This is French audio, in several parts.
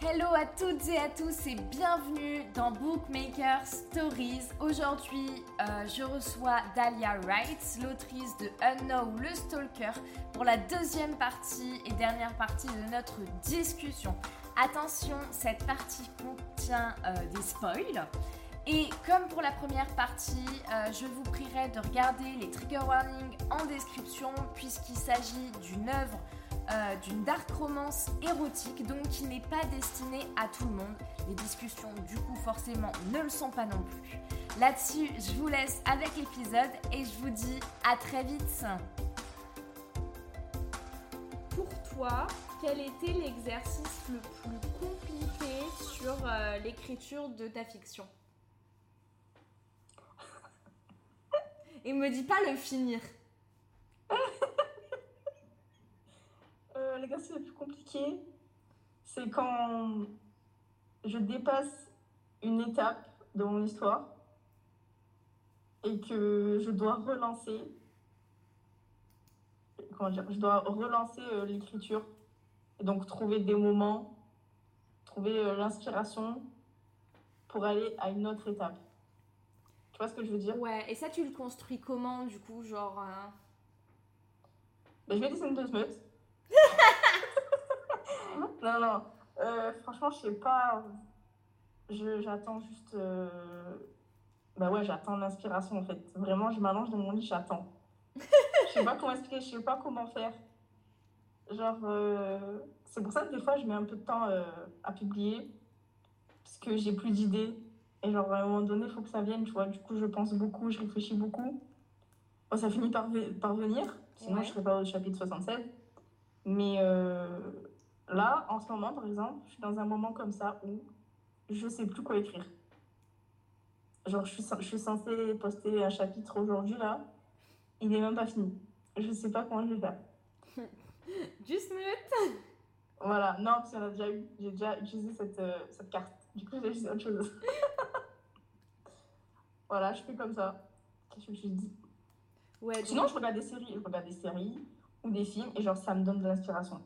Hello à toutes et à tous et bienvenue dans Bookmaker Stories. Aujourd'hui, euh, je reçois Dahlia Wright, l'autrice de Unknown le Stalker, pour la deuxième partie et dernière partie de notre discussion. Attention, cette partie contient euh, des spoils. Et comme pour la première partie, euh, je vous prierai de regarder les trigger warnings en description puisqu'il s'agit d'une œuvre euh, d'une dark romance érotique, donc qui n'est pas destinée à tout le monde. Les discussions, du coup, forcément, ne le sont pas non plus. Là-dessus, je vous laisse avec l'épisode et je vous dis à très vite. Pour toi, quel était l'exercice le plus compliqué sur euh, l'écriture de ta fiction? Et me dis pas le finir. L'exercice le plus compliqué, c'est quand je dépasse une étape de mon histoire et que je dois relancer. Comment dire Je dois relancer euh, l'écriture et donc trouver des moments, trouver euh, l'inspiration pour aller à une autre étape. Tu vois ce que je veux dire? Ouais, et ça, tu le construis comment, du coup Genre. euh, Ben, je vais dessiner deux meutes. non, non. Euh, franchement, je sais pas. J'attends juste. euh, Bah ouais, j'attends l'inspiration en fait. Vraiment, je m'allonge dans mon lit, j'attends. Je sais pas comment expliquer, je sais pas comment faire. Genre, euh, c'est pour ça que des fois, je mets un peu de temps euh, à publier. Parce que j'ai plus d'idées. Et genre, à un moment donné, il faut que ça vienne, tu vois. Du coup, je pense beaucoup, je réfléchis beaucoup. Bon, ça finit par, ve- par venir. Sinon, Ouais. je serais pas au chapitre 76. Mais euh, là, en ce moment, par exemple, je suis dans un moment comme ça où je sais plus quoi écrire. Genre, je suis, je suis censée poster un chapitre aujourd'hui, là. Il est même pas fini. Je sais pas comment je vais faire. Du smut Voilà, non, parce qu'il y en a déjà eu. J'ai déjà utilisé cette, euh, cette carte. Du coup, j'ai utilisé autre chose. voilà, je fais comme ça. Qu'est-ce que je dis? Ouais, Sinon, je regarde des séries. Je regarde des séries ou des films et genre, ça me donne de l'inspiration.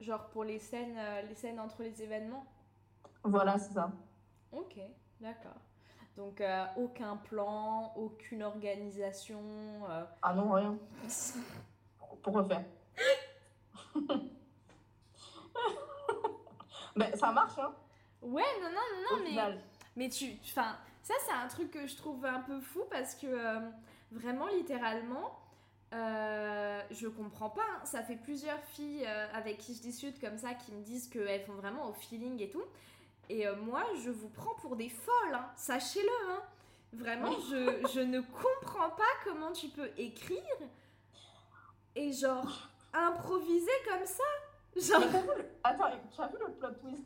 Genre pour les scènes, euh, les scènes entre les événements Voilà, c'est ça. Ok, d'accord. Donc, euh, aucun plan, aucune organisation. euh, Ah non, rien. Pour refaire. Mais ça marche, hein, Ouais, non, non, non, au non, mais. final. Mais tu. Enfin, ça, c'est un truc que je trouve un peu fou parce que euh, vraiment, littéralement, euh, je comprends pas. hein. Ça fait plusieurs filles euh, avec qui je discute comme ça qui me disent qu'elles font vraiment au feeling et tout. Et euh, moi, je vous prends pour des folles, hein. sachez-le. Hein. Vraiment, je, je ne comprends pas comment tu peux écrire et genre improviser comme ça. Genre, Attends, tu as vu le plot twist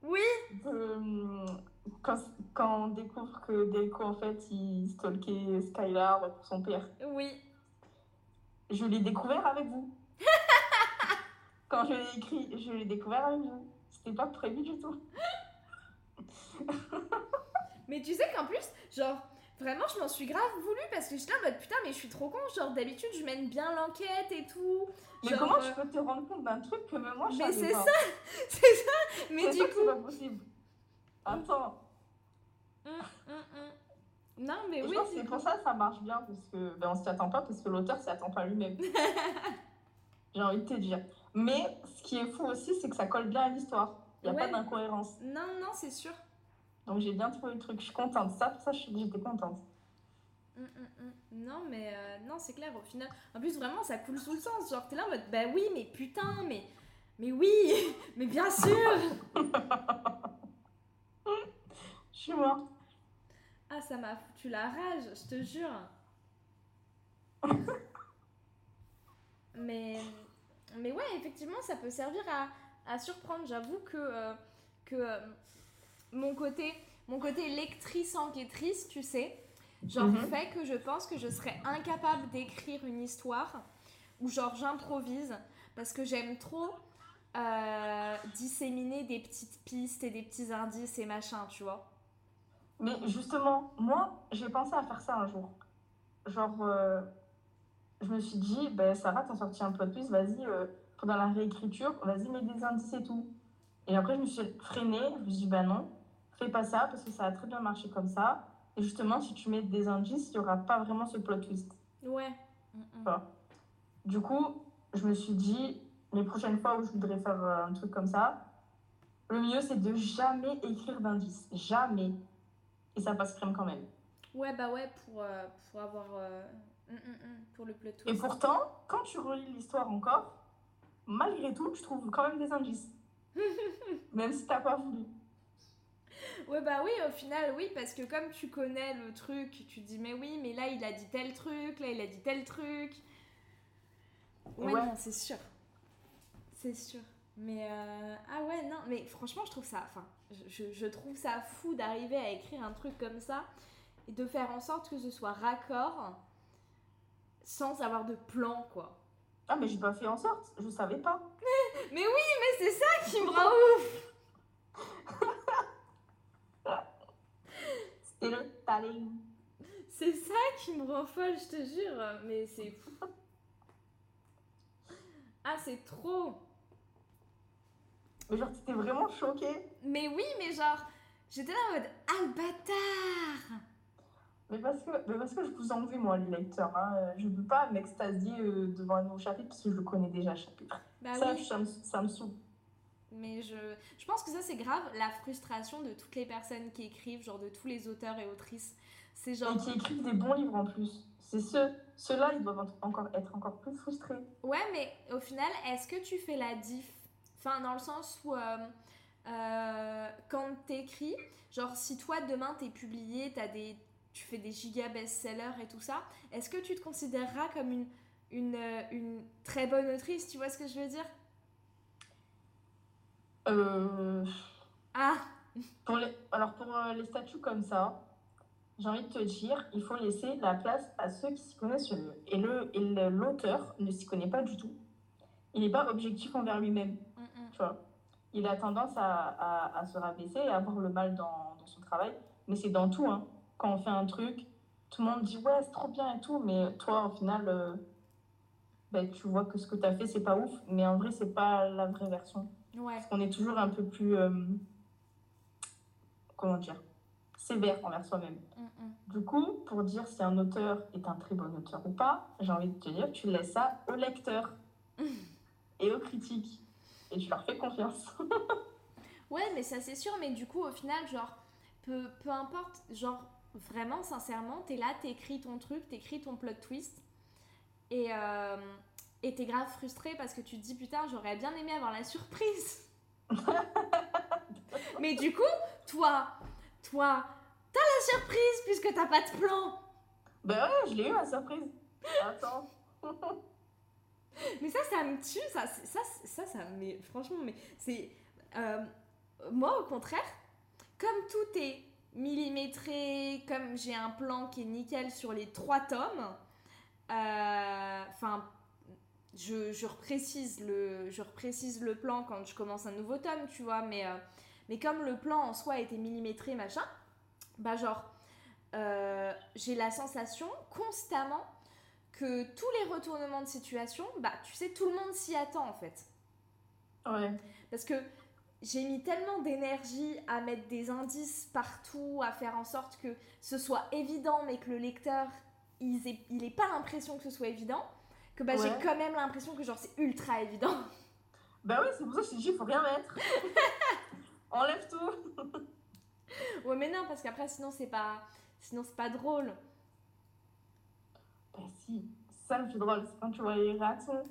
oui, de, hum, quand, quand on découvre que Delco, en fait, il stalkait Skylar pour son père? oui. Je l'ai découvert avec vous. Quand je l'ai écrit, je l'ai découvert avec vous. C'était pas prévu du tout. Mais tu sais qu'en plus, genre, vraiment, je m'en suis grave voulu parce que j'étais en mode putain, mais je suis trop con. Genre, d'habitude, je mène bien l'enquête et tout. Mais Genre, comment euh, tu peux te rendre compte d'un truc que même moi je Mais savais c'est pas? ça, c'est ça. Mais du ça coup. c'est pas possible. Attends. Hum, hum, hum. Non, mais Et je oui, pense que pour ça que ça marche bien, parce que ben, on s'y attend pas, parce que l'auteur s'y attend pas lui-même. J'ai envie de te dire. Mais ce qui est fou aussi, c'est que ça colle bien à l'histoire. Il n'y a Ouais. pas d'incohérence. Non, non, c'est sûr. Donc j'ai bien trouvé le truc. Je suis contente. Ça, pour ça, je- j'étais contente. Hum, hum, hum. Non, mais euh, non, c'est clair, au final. En plus, vraiment, ça coule sous le sens. Genre, t'es là en mode bah oui, mais putain, mais. Mais oui, mais bien sûr. Je suis morte. Ah, ça m'a foutu la rage, je te jure. mais, mais ouais, effectivement, ça peut servir à, à surprendre. J'avoue que, euh, que euh, mon, côté, mon côté lectrice enquêtrice, tu sais, genre Mhm. fait que je pense que je serais incapable d'écrire une histoire où genre j'improvise parce que j'aime trop euh, disséminer des petites pistes et des petits indices et machin, tu vois. Mais justement, moi, j'ai pensé à faire ça un jour. Genre, euh, je me suis dit, ben, Sarah, t'as sorti un plot twist, vas-y, euh, pendant la réécriture, vas-y, mets des indices et tout. Et après, je me suis freinée. Je me suis dit, bah non, fais pas ça parce que ça a très bien marché comme ça. Et justement, si tu mets des indices, il n'y aura pas vraiment ce plot twist. Ouais. Mm. Du coup, je me suis dit, les prochaines fois où je voudrais faire euh, un truc comme ça, le mieux c'est de jamais écrire d'indices. Jamais. Et ça passe crème quand même. Ouais, bah ouais, pour, euh, pour avoir. euh, mm, mm, mm, pour le plot twist. Et pourtant, quand tu relis l'histoire encore, malgré tout, tu trouves quand même des indices. même si t'as pas voulu. Ouais, bah oui, au final, oui, parce que comme tu connais le truc, tu te dis, mais oui, mais là, il a dit tel truc, là, il a dit tel truc. Ouais, Ouais. non, c'est sûr. C'est sûr. Mais, euh, ah ouais, non, mais franchement, je trouve ça, enfin, je, trouve ça fou d'arriver à écrire un truc comme ça et de faire en sorte que ce soit raccord sans avoir de plan, quoi. Ah, mais j'ai pas fait en sorte, je savais pas. Mais oui, mais c'est ça qui me rend ouf! C'était le talent. C'est ça qui me rend folle, je te jure. Mais c'est fou. Ah, c'est trop. Mais genre, t'étais vraiment choquée. Mais oui, mais genre, j'étais là en mode Ah le bâtard Mais parce que, mais parce que je vous envie, moi, les lecteurs. Hein. Je peux pas m'extasier euh, devant un nouveau chapitre parce que je le connais déjà, le chapitre. Bah ça, oui, ça, me, ça me saoule. mais je, je pense que ça c'est grave, la frustration de toutes les personnes qui écrivent, genre de tous les auteurs et autrices. C'est genre, Et qui écrivent des bons livres en plus. C'est ceux, ceux-là, ils doivent encore, être encore plus frustrés. ouais, mais au final, est-ce que tu fais la diff Enfin, dans le sens où, euh, euh, quand t'écris, genre si toi demain t'es publié, t'as des, tu fais des giga best-sellers et tout ça, est-ce que tu te considéreras comme une, une, euh, une très bonne autrice? Tu vois ce que je veux dire? Euh, Ah pour les, alors, pour euh, les statuts comme ça, j'ai envie de te dire, il faut laisser la place à ceux qui s'y connaissent le mieux. Et le- et le- l'auteur ne s'y connaît pas du tout. Il n'est pas objectif envers lui-même. Tu vois. Il a tendance à, à, à se rabaisser et à avoir le mal dans, dans son travail. Mais c'est dans tout. Hein. Quand on fait un truc, tout le monde dit ouais, c'est trop bien et tout. Mais toi, au final, euh, ben, tu vois que ce que tu as fait, c'est pas ouf. Mais en vrai, c'est pas la vraie version. Ouais. Parce qu'on est toujours un peu plus. euh, comment dire Sévère envers soi-même. Du coup, pour dire si un auteur est un très bon auteur ou pas, j'ai envie de te dire, tu laisses ça aux lecteurs et aux critiques. Et tu leur fais confiance. Ouais, mais ça c'est sûr, mais du coup, au final, genre, peu, peu importe, genre, vraiment, sincèrement, t'es là, t'écris ton truc, t'écris ton plot twist, et euh, et t'es grave frustré parce que tu te dis, putain, j'aurais bien aimé avoir la surprise. mais du coup, toi, toi, t'as la surprise puisque t'as pas de plan. Ben ouais, je l'ai eu la surprise. Attends. Mais ça, ça me tue, ça, ça, ça, ça, mais franchement, mais c'est. euh, moi, au contraire, comme tout est millimétré, comme j'ai un plan qui est nickel sur les trois tomes, euh, enfin, je, je, reprécise le, je le plan quand je commence un nouveau tome, tu vois, mais, euh, mais comme le plan en soi était millimétré, machin, bah, genre, j'ai la sensation constamment que tous les retournements de situation, bah tu sais, tout le monde s'y attend en fait. Ouais. Parce que j'ai mis tellement d'énergie à mettre des indices partout, à faire en sorte que ce soit évident, mais que le lecteur, il ait, il pas l'impression que ce soit évident, que bah, j'ai quand même l'impression que genre c'est ultra évident. Ben oui, c'est pour ça que je t'ai dit, il faut rien mettre. Enlève tout. ouais, mais non, parce qu'après sinon c'est pas, sinon c'est pas drôle. Ben si, ça le plus drôle, c'est quand tu vois les réactions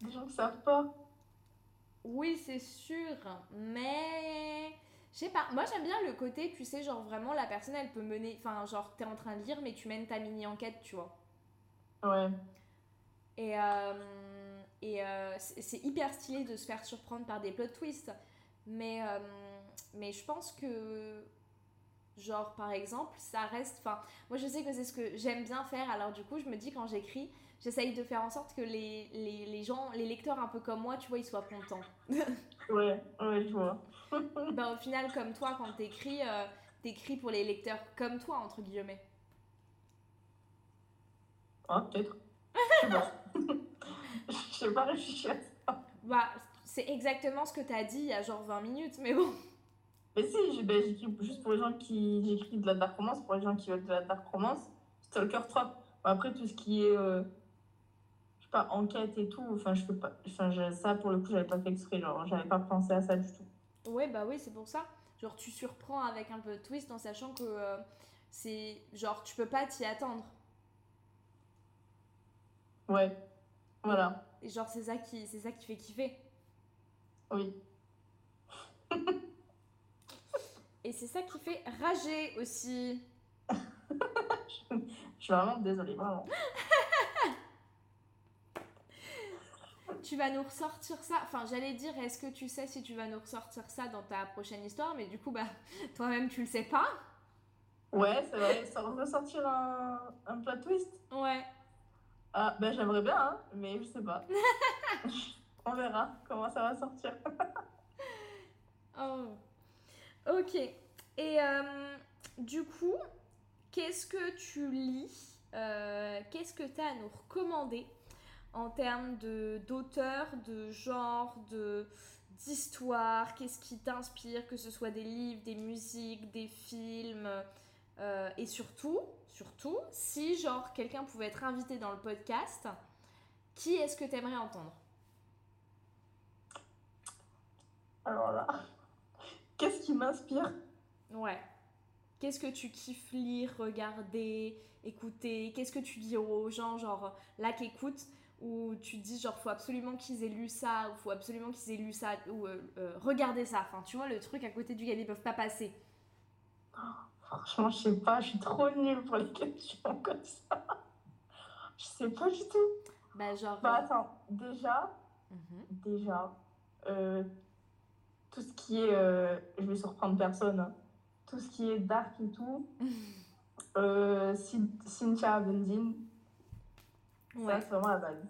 des gens qui savent pas. Oui, c'est sûr, mais je sais pas. Moi, j'aime bien le côté, tu sais, genre vraiment la personne, elle peut mener. Enfin, genre, t'es en train de lire, mais tu mènes ta mini enquête, tu vois. Ouais. Et, euh, et euh, c'est c'est hyper stylé de se faire surprendre par des plot twists. Mais, euh, mais je pense que, genre, par exemple, ça reste. Enfin, moi, je sais que c'est ce que j'aime bien faire. Alors, du coup, je me dis, quand j'écris, j'essaye de faire en sorte que les, les, les gens, les lecteurs un peu comme moi, tu vois, ils soient contents. Ouais, ouais, je vois. bah, au final, comme toi, quand t'écris, euh, t'écris pour les lecteurs comme toi, entre guillemets. Ah, peut-être. Je sais pas. Réfléchir à ça. Bah, C'est exactement ce que t'as dit il y a genre 20 minutes, mais bon. Mais si, ben, j'écris juste pour les gens qui. J'écris de la dark romance, pour les gens qui veulent de la dark romance, Stalker 3. Après, tout ce qui est. Euh, je sais pas, enquête et tout, enfin, je fais pas. Enfin, ça, pour le coup, j'avais pas fait exprès, genre, j'avais pas pensé à ça du tout. Ouais, bah oui, c'est pour ça. Genre, tu surprends avec un peu de twist en sachant que euh, c'est. Genre, tu peux pas t'y attendre. Ouais, voilà. Et genre, c'est ça, qui... ça qui fait kiffer. Oui. Et c'est ça qui fait rager aussi. je suis vraiment désolée, vraiment. tu vas nous ressortir ça. Enfin, j'allais dire, est-ce que tu sais si tu vas nous ressortir ça dans ta prochaine histoire? Mais du coup, bah, toi-même, tu le sais pas. Ouais, c'est vrai. Ça va ressortir un, un plot twist Ouais. Ah, ben j'aimerais bien, hein, mais je sais pas. On verra comment ça va sortir. oh. Ok. Et euh, du coup, qu'est-ce que tu lis euh, Qu'est-ce que tu as à nous recommander en termes d'auteur, de, genre, de d'histoire? Qu'est-ce qui t'inspire Que ce soit des livres, des musiques, des films euh, Et surtout, surtout, si genre quelqu'un pouvait être invité dans le podcast, qui est-ce que tu aimerais entendre? Alors là, qu'est-ce qui m'inspire? Ouais. Qu'est-ce que tu kiffes lire, regarder, écouter? Qu'est-ce que tu dis aux gens, genre là qui écoutent, ou tu dis genre faut absolument qu'ils aient lu ça, ou faut absolument qu'ils aient lu ça, ou euh, euh, regarder ça. Enfin, tu vois, le truc à côté duquel ils peuvent pas passer. franchement, je sais pas, je suis trop nulle pour les questions comme ça. Je sais pas du tout. Bah, genre. Bah, attends, déjà, mhm. déjà, euh, tout ce qui est. je vais surprendre personne. Hein tout ce qui est dark et tout. euh, Cynthia Abendin. Ouais. Ça, c'est vraiment la base.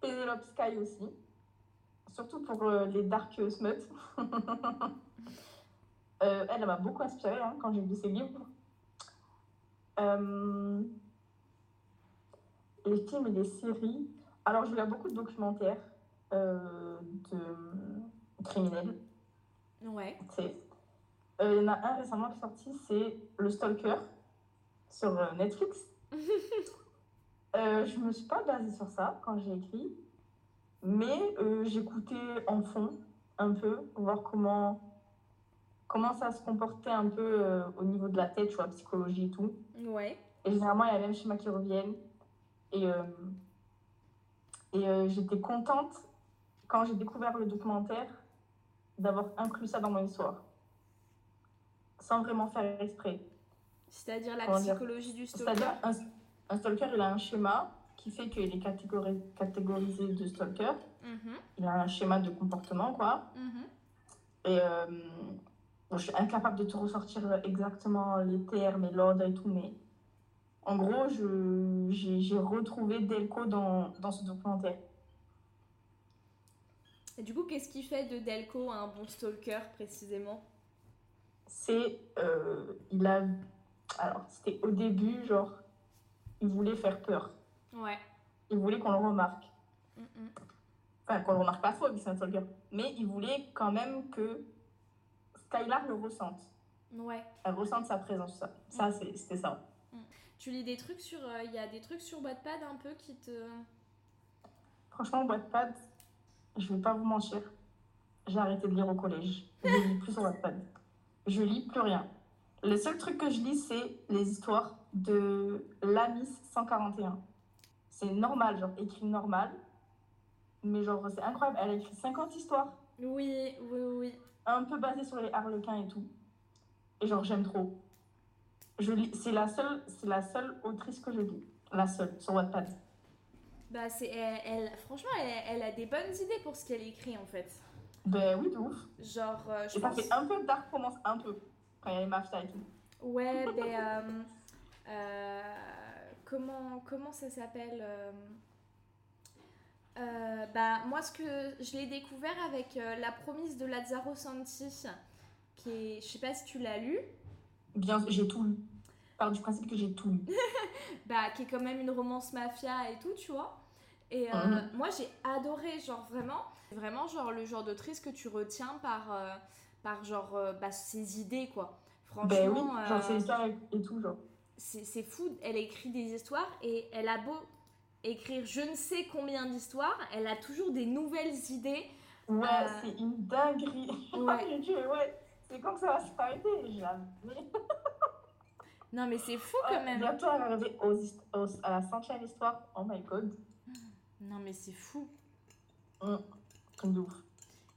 Penelope Sky aussi. Surtout pour euh, les dark euh, elle, m'a beaucoup inspirée hein, quand j'ai lu ses livres. Euh, les films et les séries. Alors, je regarde beaucoup de documentaires euh, de criminels. Ouais. Euh, il y en a un récemment qui est sorti, c'est Le Stalker sur euh, Netflix. euh, je me suis pas basée sur ça quand j'ai écrit, mais euh, j'écoutais en fond un peu, voir comment, comment ça se comportait un peu au niveau de la tête, tu vois, psychologie et tout. Ouais. Et généralement, il y a les mêmes schémas qui reviennent. Et, et j'étais contente quand j'ai découvert le documentaire d'avoir inclus ça dans mon histoire sans vraiment faire exprès. C'est-à-dire la psychologie du stalker C'est-à-dire un, stalker, il a un schéma qui fait qu'il est catégorisé de stalker. Mhm. Il a un schéma de comportement, quoi. Mhm. Et euh, je suis incapable de te ressortir exactement les termes et l'ordre et tout, mais en gros, j'ai retrouvé Delco dans, dans ce documentaire. Et du coup, qu'est-ce qui fait de Delco un bon stalker précisément? C'est. Euh, il a. Alors, c'était au début, genre, il voulait faire peur. Ouais. Il voulait qu'on le remarque. Enfin, qu'on le remarque pas trop, c'est un soldier. Mais il voulait quand même que Skylar le ressente. Ouais. Elle ressente sa présence, ça. Ça, mm. c'était ça. Mm. Tu lis des trucs sur. Euh, il y a des trucs sur Wattpad un peu qui te. Franchement, Wattpad, je vais pas vous mentir. J'ai arrêté de lire au collège. Je lis plus sur Wattpad je lis plus rien. Le seul truc que je lis, c'est les histoires de Lamis 141. C'est normal, genre écrit normal. Mais genre, c'est incroyable. Elle a écrit 50 histoires. Oui, oui, oui. Un peu basées sur les harlequins et tout. Et genre, j'aime trop. Je lis, c'est la seule, c'est la seule autrice que je lis. La seule, sur Wattpad. Bah, c'est, elle, franchement, elle, elle, a des bonnes idées pour ce qu'elle écrit, en fait. Ben oui, de ouf. Genre, euh, je pense... fait un peu de dark romance, un peu, quand il y a les mafias et tout. Ouais, ben... Euh, euh, comment, comment ça s'appelle bah, moi, ce que je l'ai découvert avec La promise de Lazzaro Santi, qui est, je sais pas si tu l'as lu. Bien, j'ai tout lu. Par du principe que j'ai tout lu. bah, qui est quand même une romance mafia et tout, tu vois. Et euh, Mhm. moi, j'ai adoré, genre vraiment, vraiment, genre le genre d'autrice que tu retiens par, euh, par genre, euh, bah, ses idées, quoi. Franchement, Ben oui, genre euh, c'est l'histoire et, tout, genre. c'est fou. Elle écrit des histoires et elle a beau écrire je ne sais combien d'histoires, elle a toujours des nouvelles idées. Ouais, c'est une dinguerie. Ouais. J'ai dit, ouais, c'est quand que ça va s'arrêter Jamais. Non, mais c'est fou quand Ouais, même. Bientôt arriver aux, hist- aux- à la centième histoire. Oh my god. Non, mais c'est fou. Comme de ouf.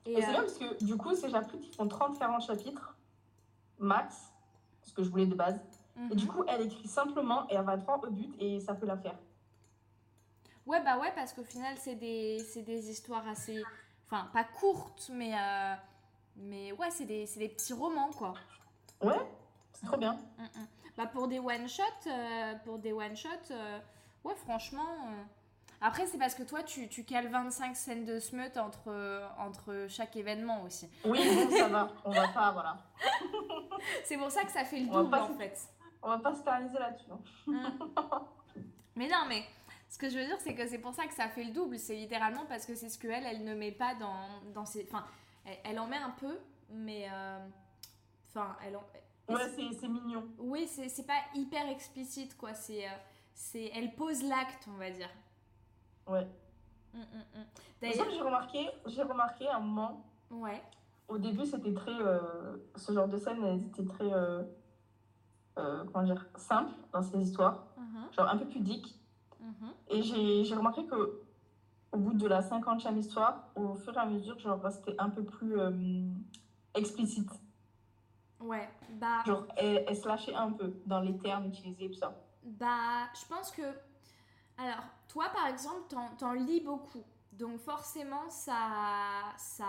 Et, Et c'est euh, bien parce que du coup, ces chapitres, ils font 30-40 chapitres, max, ce que je voulais de base. Et du mhm. coup, elle écrit simplement et elle va droit au but et ça peut la faire. Ouais, bah ouais, parce qu'au final, c'est des, c'est des histoires assez. Enfin, pas courtes, mais. euh, Mais ouais, c'est des, c'est des petits romans, quoi. Ouais, c'est trop bien. Mm, mm. Bah pour des one-shots, euh, pour des one-shots, ouais, franchement. Après, c'est parce que toi, tu, tu cales 25 scènes de smut entre, euh, entre chaque événement aussi. Oui, bon, ça va. On va pas, voilà. C'est pour ça que ça fait le double, en fait. On va pas se paralyser là-dessus. hein. Mm. Mais non, mais ce que je veux dire, c'est que c'est pour ça que ça fait le double. C'est littéralement parce que c'est ce qu'elle, elle ne met pas dans, dans ses. Enfin, elle, elle en met un peu, mais. euh, Enfin, elle en. Ouais, c'est mignon. Oui, c'est c'est pas hyper explicite, quoi. C'est. euh, c'est elle pose l'acte, on va dire. Ouais. Mm, mm, mm. D'ailleurs, j'ai remarqué, j'ai remarqué un moment, ouais. au début, c'était très. euh, ce genre de scène, elles étaient très. euh, euh, comment dire Simple dans ces histoires. Mhm, Genre un peu pudiques. mhm. Et j'ai j'ai remarqué que au bout de la 50e histoire, au fur et à mesure, genre, c'était un peu plus euh, explicite. Ouais, bah, Genre, elle, elle se lâchait un peu dans les termes utilisés et tout ça. bah, je pense que. Alors, toi, par exemple, t'en, t'en lis beaucoup. Donc, forcément, ça, ça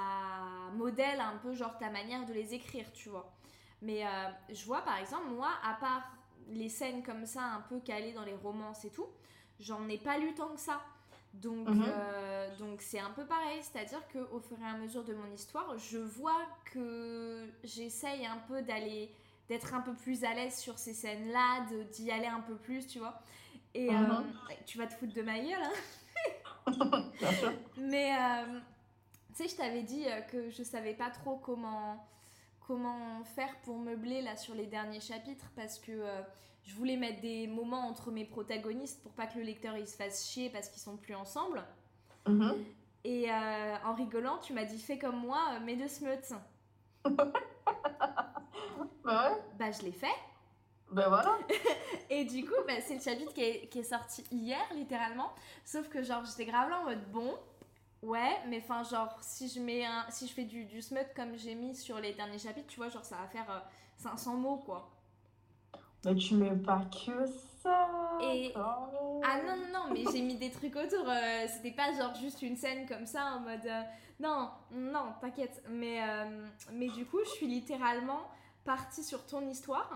modèle un peu, genre, ta manière de les écrire, tu vois. Mais euh, je vois, par exemple, moi, à part les scènes comme ça, un peu calées dans les romances et tout, j'en ai pas lu tant que ça. Donc, Mhm. euh, donc c'est un peu pareil, c'est-à-dire qu'au fur et à mesure de mon histoire, je vois que j'essaye un peu d'aller, d'être un peu plus à l'aise sur ces scènes-là, de- d'y aller un peu plus, tu vois. Et euh, Mhm. tu vas te foutre de ma gueule, hein. Mais euh, tu sais, je t'avais dit euh, que je savais pas trop comment comment faire pour meubler là sur les derniers chapitres parce que euh, je voulais mettre des moments entre mes protagonistes pour pas que le lecteur il se fasse chier parce qu'ils sont plus ensemble. Mhm. Et en rigolant, tu m'as dit fais comme moi, mets deux smuts. Bah ouais, Bah je l'ai fait. Bah voilà. Et du coup, bah, c'est le chapitre qui est, qui est sorti hier, littéralement. Sauf que, genre, j'étais grave là en mode bon, ouais, mais enfin, genre, si je, mets un, si je fais du, du smut comme j'ai mis sur les derniers chapitres, tu vois, genre, ça va faire euh, 500 mots, quoi. Mais tu mets pas que ça. Et-. Ah non, non, non, mais j'ai mis des trucs autour. euh, C'était pas genre juste une scène comme ça en mode. euh, non, non, t'inquiète. Mais, euh, mais du coup, je suis littéralement partie sur ton histoire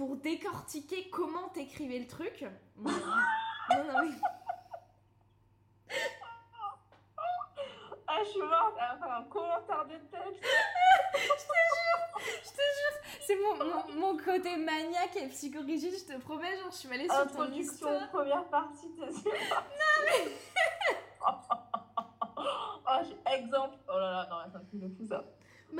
pour décortiquer comment t'écrivais le truc. Non, non, non, mais. Ah, je suis morte. Un commentaire de texte. C'est mon, mon, mon côté maniaque et psychorigide, je te promets, genre je suis allée sur ton histoire. première partie. t'es Non, mais. oh, exemple. Oh là là, non, ça me fait de fou ça.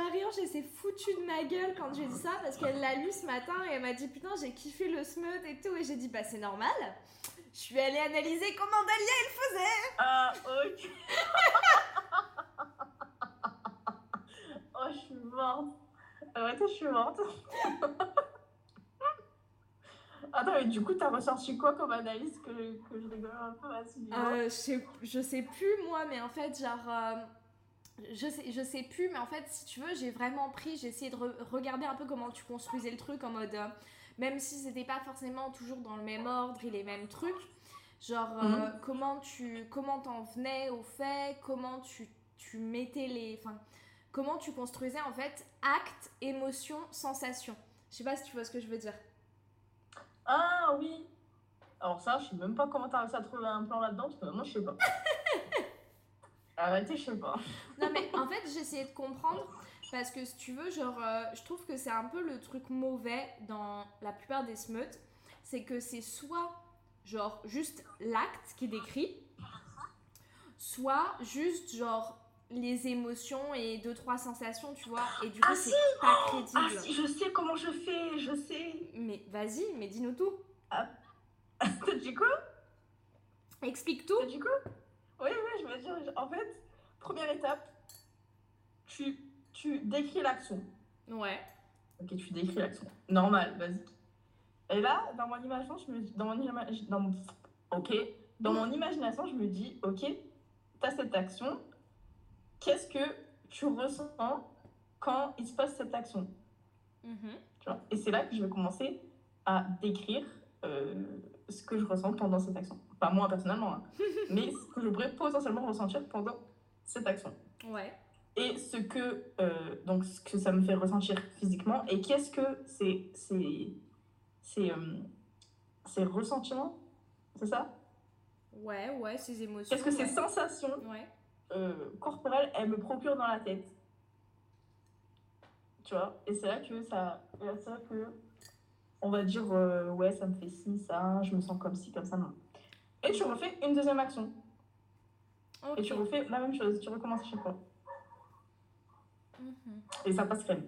Marie-Ange, elle s'est foutue de ma gueule quand j'ai dit ça parce qu'elle l'a lu ce matin et elle m'a dit putain j'ai kiffé le smut et tout et j'ai dit bah c'est normal. Je suis allée analyser comment Dalia il faisait. Ah, ok. oh, je suis morte. Ouais, je suis morte. Attends, mais du coup, t'as ressorti quoi comme analyse que, que je rigole un peu à ce niveau Euh, je, sais, je sais plus moi mais en fait genre euh, je sais, je sais plus mais en fait si tu veux j'ai vraiment pris, j'ai essayé de re- regarder un peu comment tu construisais le truc en mode... euh, même si c'était pas forcément toujours dans le même ordre et les mêmes trucs, genre euh, Mhm. comment tu comment t'en venais au fait, comment tu, tu mettais les, enfin comment tu construisais en fait acte, émotion, sensation. Je sais pas si tu vois ce que je veux dire. Ah oui. Alors ça, je sais même pas comment t'as réussi à trouver un plan là-dedans, parce que moi, je sais pas. Arrêtez, je sais pas. Non mais en fait essayé de comprendre parce que si tu veux genre euh, je trouve que c'est un peu le truc mauvais dans la plupart des smuts, c'est que c'est soit genre juste l'acte qui est décrit soit juste genre les émotions et deux trois sensations, tu vois. Et du coup, Ah c'est si pas Ah crédible. si, je sais comment je fais, je sais. Mais vas-y, mais dis-nous tout. T'as dit quoi Explique tout. T'as dit quoi Oui, oui, je veux dire, en fait, première étape, tu, tu décris l'action. Ouais. Ok, tu décris l'action. Normal, basique. Et là, dans mon imagination, je me dis, dans mon, ima- dans mon- ok, dans mon imagination, je me dis, ok, t'as cette action. Qu'est-ce que tu ressens quand il se passe cette action? Mhm. tu vois? Et c'est là que je vais commencer à décrire euh, ce que je ressens pendant cette action. Pas moi personnellement, hein, mais ce que je pourrais potentiellement ressentir pendant cette action. Ouais. Et ce que, euh, donc, ce que ça me fait ressentir physiquement. Et qu'est-ce que c'est c'est c'est euh, c'est ressentiment C'est ça? Ouais, ouais, ces émotions. Qu'est-ce que ces sensations Ouais. euh, corporelles, elles me procurent dans la tête? Tu vois? Et c'est là que ça... C'est là que on va dire, euh, ouais, ça me fait ci, ça, je me sens comme ci, comme ça, non. Et tu refais une deuxième action. Et tu refais la même chose, tu recommences chaque fois. Mhm. Et ça passe crème.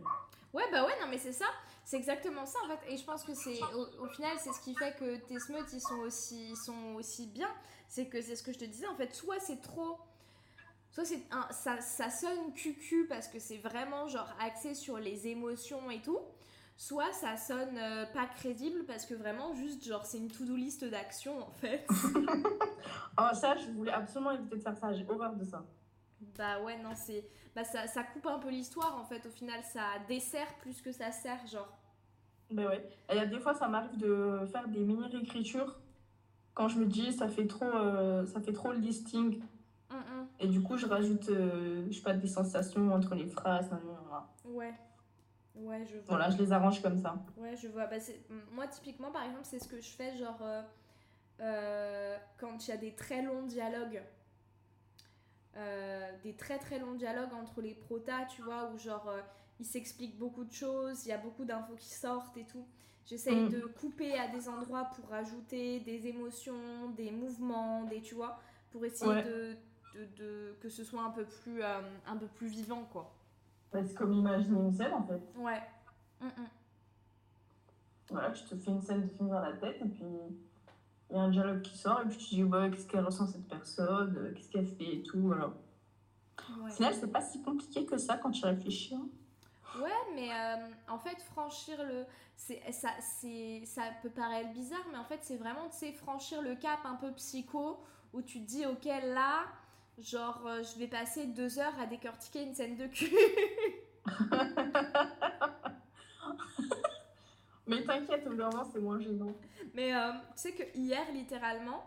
Ouais, bah ouais, non, mais c'est ça. C'est exactement ça en fait. Et je pense que c'est au, au final, c'est ce qui fait que tes smut ils sont aussi, ils sont aussi bien. C'est que c'est ce que je te disais en fait. Soit c'est trop. Soit c'est un, ça, ça sonne cucu parce que c'est vraiment genre axé sur les émotions et tout. Soit ça sonne euh, pas crédible parce que vraiment juste genre c'est une to-do list d'actions en fait. Oh, ça, je voulais absolument éviter de faire ça, j'ai horreur de ça. bah ouais, non, c'est. Bah ça, ça coupe un peu l'histoire en fait. Au final, ça dessert plus que ça sert, genre. Mais ouais. Et il y a des fois, ça m'arrive de faire des mini-réécritures quand je me dis ça fait trop, euh, ça fait trop listing. Hum, hum. Et du coup, je rajoute, euh, je sais pas, des sensations entre les phrases. Ouais. Ouais, je vois. Voilà, je les arrange comme ça. Ouais, je vois. Bah, c'est- moi, typiquement, par exemple, c'est ce que je fais, genre, euh, euh, quand il y a des très longs dialogues, euh, des très très longs dialogues entre les protas, tu vois, où genre, ils s'expliquent beaucoup de choses, il y a beaucoup d'infos qui sortent et tout. J'essaye Mm. de couper à des endroits pour rajouter des émotions, des mouvements, des, tu vois, pour essayer Ouais. de, de, de- que ce soit un peu plus, un peu plus vivant, quoi. Bah, C'est comme imaginer une scène en fait. Ouais. Mm, mm. Voilà, tu te fais une scène de film dans la tête et puis il y a un dialogue qui sort et puis tu te dis, bah, qu'est-ce qu'elle ressent cette personne, euh, qu'est-ce qu'elle fait et tout. Voilà. Ouais. Au final, c'est pas si compliqué que ça quand tu réfléchis. hein. Ouais, mais euh, en fait, franchir le. ça, ça peut paraître bizarre, mais en fait, c'est vraiment, tu sais, franchir le cap un peu psycho où tu te dis, ok, là, genre, euh, je vais passer deux heures à décortiquer une scène de cul. Mais t'inquiète, au bout c'est moins gênant. mais euh, tu sais que hier, littéralement,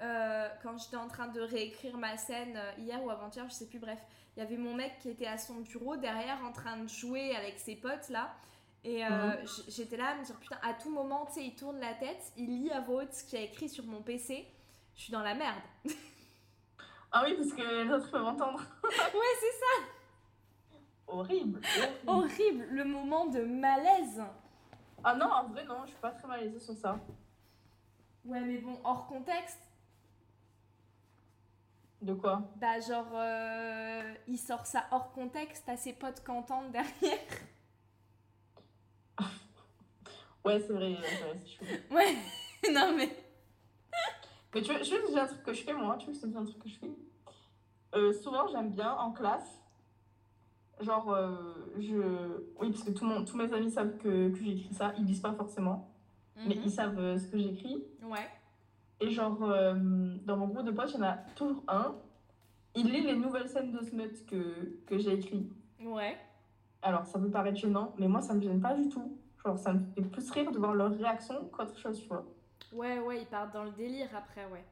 euh, quand j'étais en train de réécrire ma scène, hier ou avant-hier, je sais plus, bref, il y avait mon mec qui était à son bureau derrière en train de jouer avec ses potes là. Et euh, Mhm. j'étais là à me dire, putain, à tout moment, tu sais, il tourne la tête, il lit à voix haute ce qu'il a écrit sur mon PC. Je suis dans la merde. Ah oui, parce que les autres peuvent entendre. ouais, c'est ça. Horrible. horrible. Horrible, le moment de malaise. Ah non, en vrai, non, je suis pas très malaisée sur ça. Ouais, mais bon, hors contexte, De quoi? Bah genre, euh, il sort ça hors contexte à ses potes qui entendent derrière. Ouais, c'est vrai, vrai, c'est chouette. Ouais, non mais... Mais tu veux, je vais te dire un truc que je fais, moi. Tu veux que je te dise un truc que je fais? Euh, Souvent, j'aime bien en classe. Genre, euh, je. Oui, parce que tout tous mes amis savent que, que j'écris ça. Ils lisent pas forcément, mais Mhm. ils savent euh, ce que j'écris. Ouais. Et genre, dans mon groupe de potes, il y en a toujours un. Il lit les nouvelles scènes de Smut que, que j'ai écrites. Ouais. Alors, ça peut paraître gênant, mais moi, ça me gêne pas du tout. Genre, ça me fait plus rire de voir leur réaction qu'autre chose, tu vois. Ouais, ouais, ils partent dans le délire après, ouais.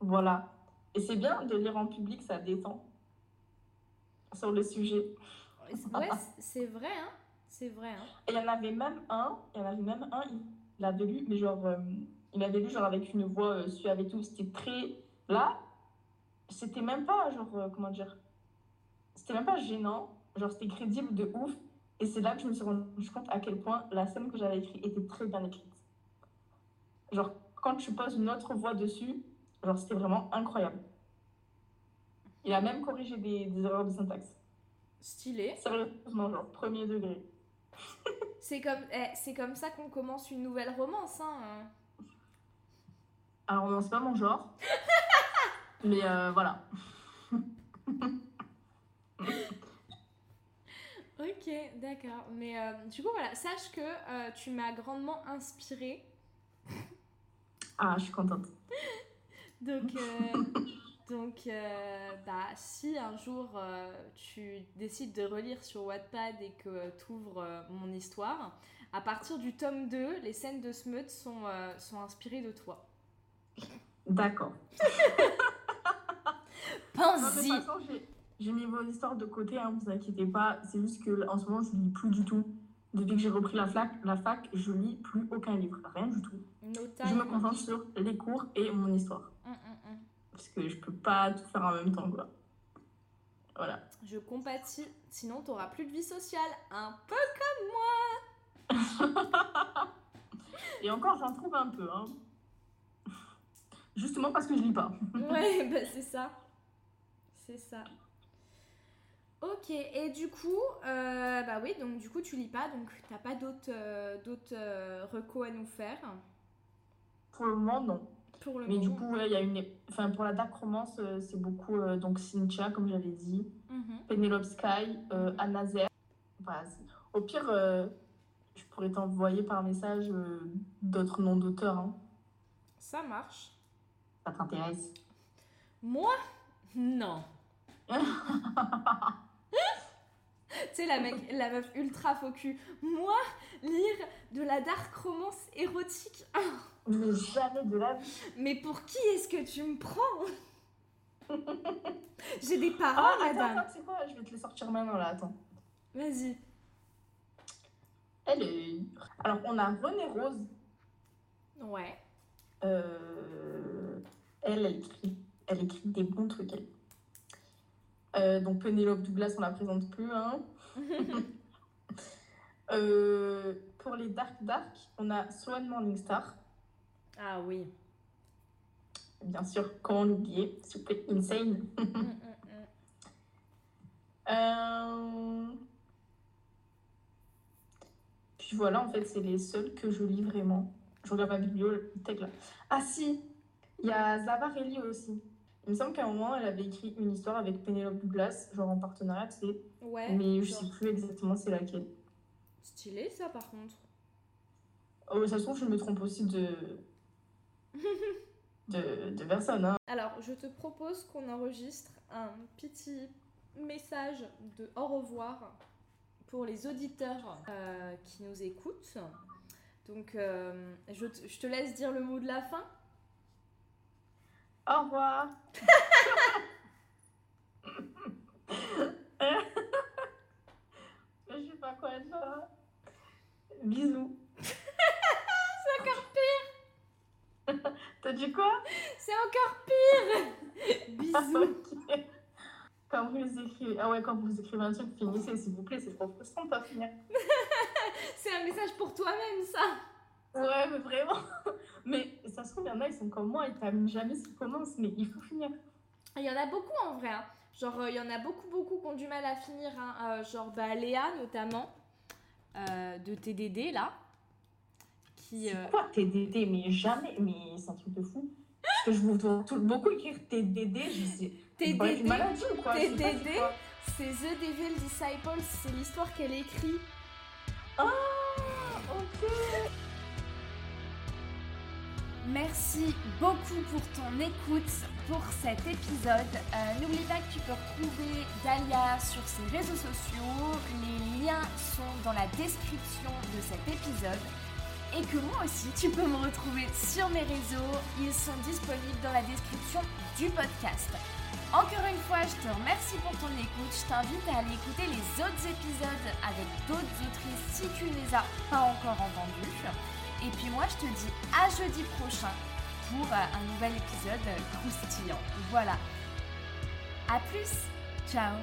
Voilà. Et c'est bien de lire en public, ça détend. Sur le sujet. Ouais, c'est vrai, hein. C'est vrai, hein. Et il y en avait même un, il y en avait même un, il l'avait lu, mais genre, euh, il avait lu genre avec une voix euh, suave et tout. C'était très. Là, c'était même pas, genre, euh, comment dire, c'était même pas gênant. Genre, c'était crédible de ouf. Et c'est là que je me suis rendu compte à quel point la scène que j'avais écrite était très bien écrite. Genre, quand tu poses une autre voix dessus, genre, c'était vraiment incroyable. Il a même corrigé des, des erreurs de syntaxe. Stylé. Sérieusement, genre, premier degré. C'est comme, eh, c'est comme ça qu'on commence une nouvelle romance. Hein. Alors, non, c'est pas mon genre. mais euh, voilà. Ok, d'accord. Mais euh, du coup, voilà, sache que euh, tu m'as grandement inspirée. Ah, je suis contente. Donc, euh, donc bah, si un jour tu décides de relire sur Wattpad et que tu ouvres mon histoire, à partir du tome 2, les scènes de Smut sont, sont inspirées de toi. D'accord. Pense-y. J'ai mis vos histoires de côté, hein, vous inquiétez pas. C'est juste que en ce moment, je lis plus du tout. Depuis que j'ai repris la fac, la fac, je lis plus aucun livre, rien du tout. je me concentre sur les cours et mon histoire. Hum, hum, hum. Parce que je peux pas tout faire en même temps, quoi. Voilà. Je compatis, sinon tu auras plus de vie sociale, un peu comme moi. et encore, j'en trouve un peu, hein. Justement parce que je lis pas. ouais, bah c'est ça. C'est ça. Ok, et du coup, euh, bah oui, donc du coup tu lis pas, donc t'as pas d'autres euh, d'autres euh, recos à nous faire Pour le moment, non. Pour le Mais du coup, il y a une. Enfin, pour la dark romance, c'est beaucoup donc Cynthia, comme j'avais dit, mhm. Penelope Sky, Anazer. au pire, je pourrais t'envoyer par message d'autres noms d'auteurs. Hein. Ça marche. Ça t'intéresse? Moi? Non. tu sais, la, mec, la meuf ultra focus. Moi, lire de la dark romance érotique. Mais jamais de la vie. Mais pour qui est-ce que tu me prends J'ai des parents, ah, madame. Attends, quoi? Je vais te les sortir maintenant, là, attends. Vas-y. Elle est... Alors, on a René Rose. Ouais. Euh... Elle, elle écrit, elle écrit des bons trucs, elle. Euh, donc Penelope Douglas, on la présente plus. Hein. Euh, pour les Dark Dark, on a Swan Morningstar. Ah oui. Bien sûr, comment l'oublier S'il vous plaît, Insane. Mm, mm, mm. Euh, puis voilà, en fait, c'est les seuls que je lis vraiment. Je regarde ma bibliothèque là. Ah si, il y a Zavarelli aussi. Il me semble qu'à un moment, elle avait écrit une histoire avec Penelope Douglas, genre en partenariat, tu sais. Ouais. Mais je sais plus exactement c'est laquelle. Stylé ça par contre. Oh, ça se trouve, je me trompe aussi de. de, de personne. Hein. Alors, je te propose qu'on enregistre un petit message de au revoir pour les auditeurs euh, qui nous écoutent. Donc, euh, je, je te laisse dire le mot de la fin. Au revoir. Je sais pas quoi dire. Bisous. C'est encore pire. T'as dit quoi? C'est encore pire. Bisous. Quand vous écrivez, ah ouais, quand vous écrivez un truc, finissez s'il vous plaît, c'est trop frustrant de pas finir. c'est un message pour toi-même, ça. Ouais, mais vraiment. Mais ça se trouve, il y en a, ils sont comme moi, ils terminent jamais ce qu'ils commencent, mais il faut finir. Il y en a beaucoup en vrai. Hein. Genre, euh, il y en a beaucoup, beaucoup qui ont du mal à finir. Hein. Euh, genre, bah, Léa notamment, euh, de TDD là. Qui, quoi TDD Mais jamais, mais c'est un truc de fou. Parce que je vous vois beaucoup écrire TDD, je sais. TDD, TDD, c'est The Devil Disciples, c'est l'histoire qu'elle écrit. Merci beaucoup pour ton écoute pour cet épisode. Euh, n'oublie pas que tu peux retrouver Dalia sur ses réseaux sociaux. Les liens sont dans la description de cet épisode. Et que moi aussi, tu peux me retrouver sur mes réseaux. Ils sont disponibles dans la description du podcast. Encore une fois, je te remercie pour ton écoute. Je t'invite à aller écouter les autres épisodes avec d'autres autrices si tu ne les as pas encore entendus. Et puis moi, je te dis à jeudi prochain pour euh, un nouvel épisode croustillant. Voilà. À plus. Ciao.